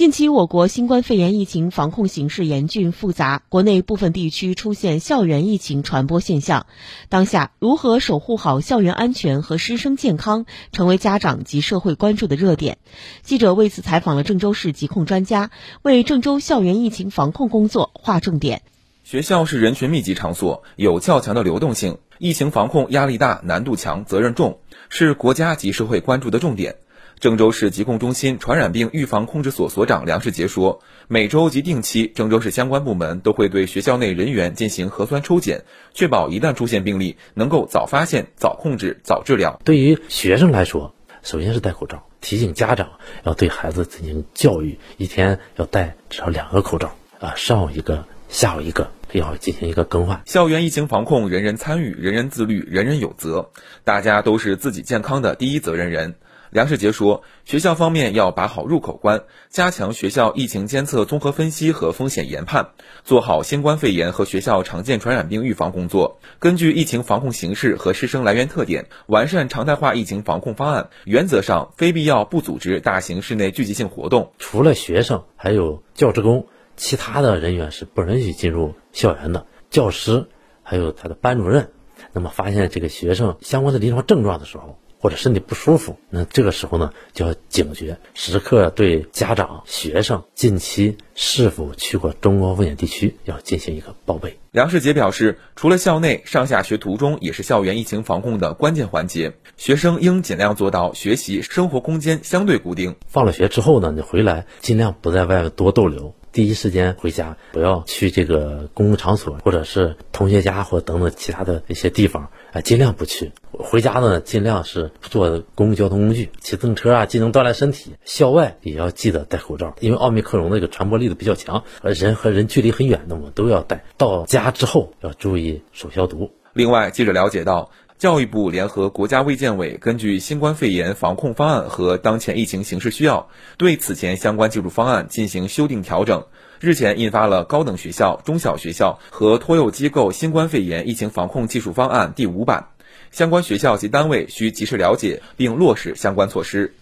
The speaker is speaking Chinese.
近期，我国新冠肺炎疫情防控形势严峻复杂，国内部分地区出现校园疫情传播现象。当下，如何守护好校园安全和师生健康，成为家长及社会关注的热点。记者为此采访了郑州市疾控专家，为郑州校园疫情防控工作划重点。学校是人群密集场所，有较强的流动性，疫情防控压力大、难度强、责任重，是国家及社会关注的重点。郑州市疾控中心传染病预防控制所所长梁世杰说：“每周及定期，郑州市相关部门都会对学校内人员进行核酸抽检，确保一旦出现病例，能够早发现、早控制、早治疗。对于学生来说，首先是戴口罩，提醒家长要对孩子进行教育，一天要戴至少两个口罩啊，上午一个，下午一个，要进行一个更换。校园疫情防控，人人参与，人人自律，人人有责，大家都是自己健康的第一责任人。”梁世杰说，学校方面要把好入口关，加强学校疫情监测综合分析和风险研判，做好新冠肺炎和学校常见传染病预防工作。根据疫情防控形势和师生来源特点，完善常态化疫情防控方案。原则上，非必要不组织大型室内聚集性活动。除了学生，还有教职工，其他的人员是不允许进入校园的。教师还有他的班主任，那么发现这个学生相关的临床症状的时候。或者身体不舒服，那这个时候呢，就要警觉，时刻对家长、学生近期是否去过中高风险地区要进行一个报备。梁世杰表示，除了校内，上下学途中也是校园疫情防控的关键环节，学生应尽量做到学习生活空间相对固定。放了学之后呢，你回来尽量不在外面多逗留。第一时间回家，不要去这个公共场所，或者是同学家或等等其他的一些地方，啊，尽量不去。回家呢，尽量是坐公共交通工具，骑自行车啊，既能锻炼身体。校外也要记得戴口罩，因为奥密克戎那个传播力度比较强，而人和人距离很远的，我们都要戴。到家之后要注意手消毒。另外，记者了解到。教育部联合国家卫健委，根据新冠肺炎防控方案和当前疫情形势需要，对此前相关技术方案进行修订调整。日前印发了《高等学校、中小学校和托幼机构新冠肺炎疫情防控技术方案》第五版，相关学校及单位需及时了解并落实相关措施。